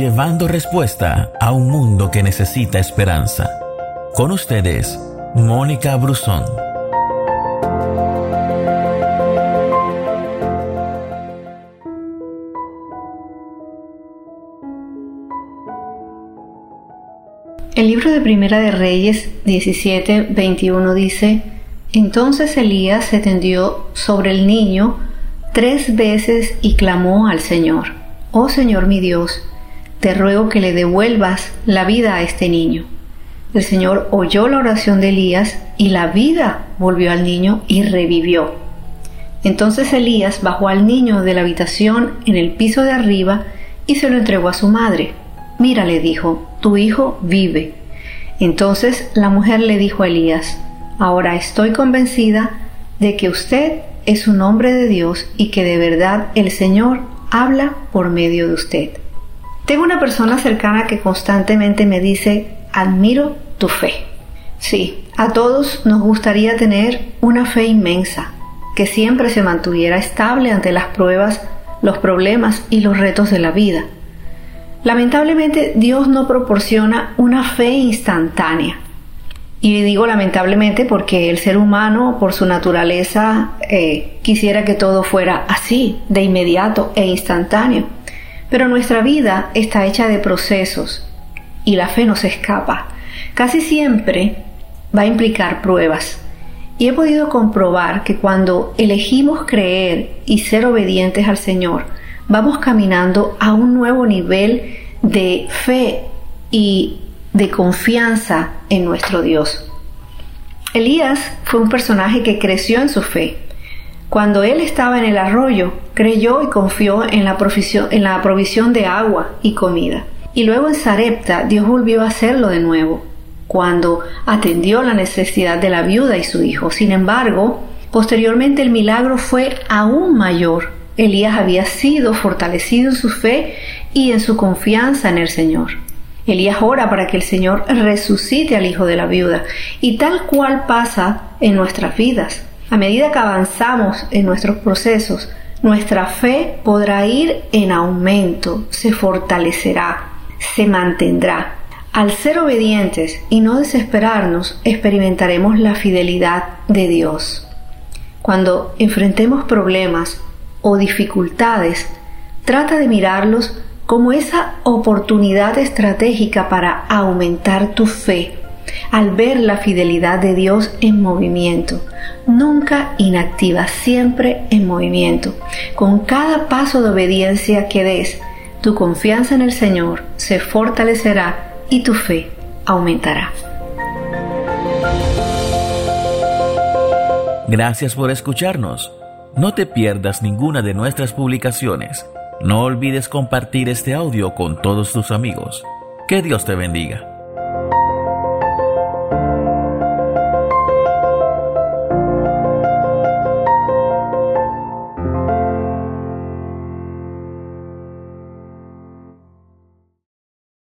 llevando respuesta a un mundo que necesita esperanza. Con ustedes, Mónica Brusón. El libro de Primera de Reyes 17, 21 dice, Entonces Elías se tendió sobre el niño tres veces y clamó al Señor, Oh Señor mi Dios, te ruego que le devuelvas la vida a este niño. El Señor oyó la oración de Elías y la vida volvió al niño y revivió. Entonces Elías bajó al niño de la habitación en el piso de arriba y se lo entregó a su madre. Mira, le dijo, tu hijo vive. Entonces la mujer le dijo a Elías, ahora estoy convencida de que usted es un hombre de Dios y que de verdad el Señor habla por medio de usted. Tengo una persona cercana que constantemente me dice, admiro tu fe. Sí, a todos nos gustaría tener una fe inmensa, que siempre se mantuviera estable ante las pruebas, los problemas y los retos de la vida. Lamentablemente Dios no proporciona una fe instantánea. Y digo lamentablemente porque el ser humano, por su naturaleza, eh, quisiera que todo fuera así, de inmediato e instantáneo. Pero nuestra vida está hecha de procesos y la fe nos escapa. Casi siempre va a implicar pruebas. Y he podido comprobar que cuando elegimos creer y ser obedientes al Señor, vamos caminando a un nuevo nivel de fe y de confianza en nuestro Dios. Elías fue un personaje que creció en su fe. Cuando él estaba en el arroyo, creyó y confió en la, provisión, de agua y comida. Y luego en Sarepta Dios volvió a hacerlo de nuevo, cuando atendió la necesidad de la viuda y su hijo. Sin embargo, posteriormente el milagro fue aún mayor Elías había sido fortalecido en su fe y en su confianza en el Señor. Elías ora para que el Señor resucite al hijo de la viuda y tal cual pasa en nuestras vidas. A medida que avanzamos en nuestros procesos, nuestra fe podrá ir en aumento, se fortalecerá, se mantendrá. Al ser obedientes y no desesperarnos, experimentaremos la fidelidad de Dios. Cuando enfrentemos problemas, o dificultades, trata de mirarlos como esa oportunidad estratégica para aumentar tu fe al ver la fidelidad de Dios en movimiento, nunca inactiva, siempre en movimiento. Con cada paso de obediencia que des, tu confianza en el Señor se fortalecerá y tu fe aumentará. Gracias por escucharnos. No te pierdas ninguna de nuestras publicaciones. No olvides compartir este audio con todos tus amigos. Que Dios te bendiga.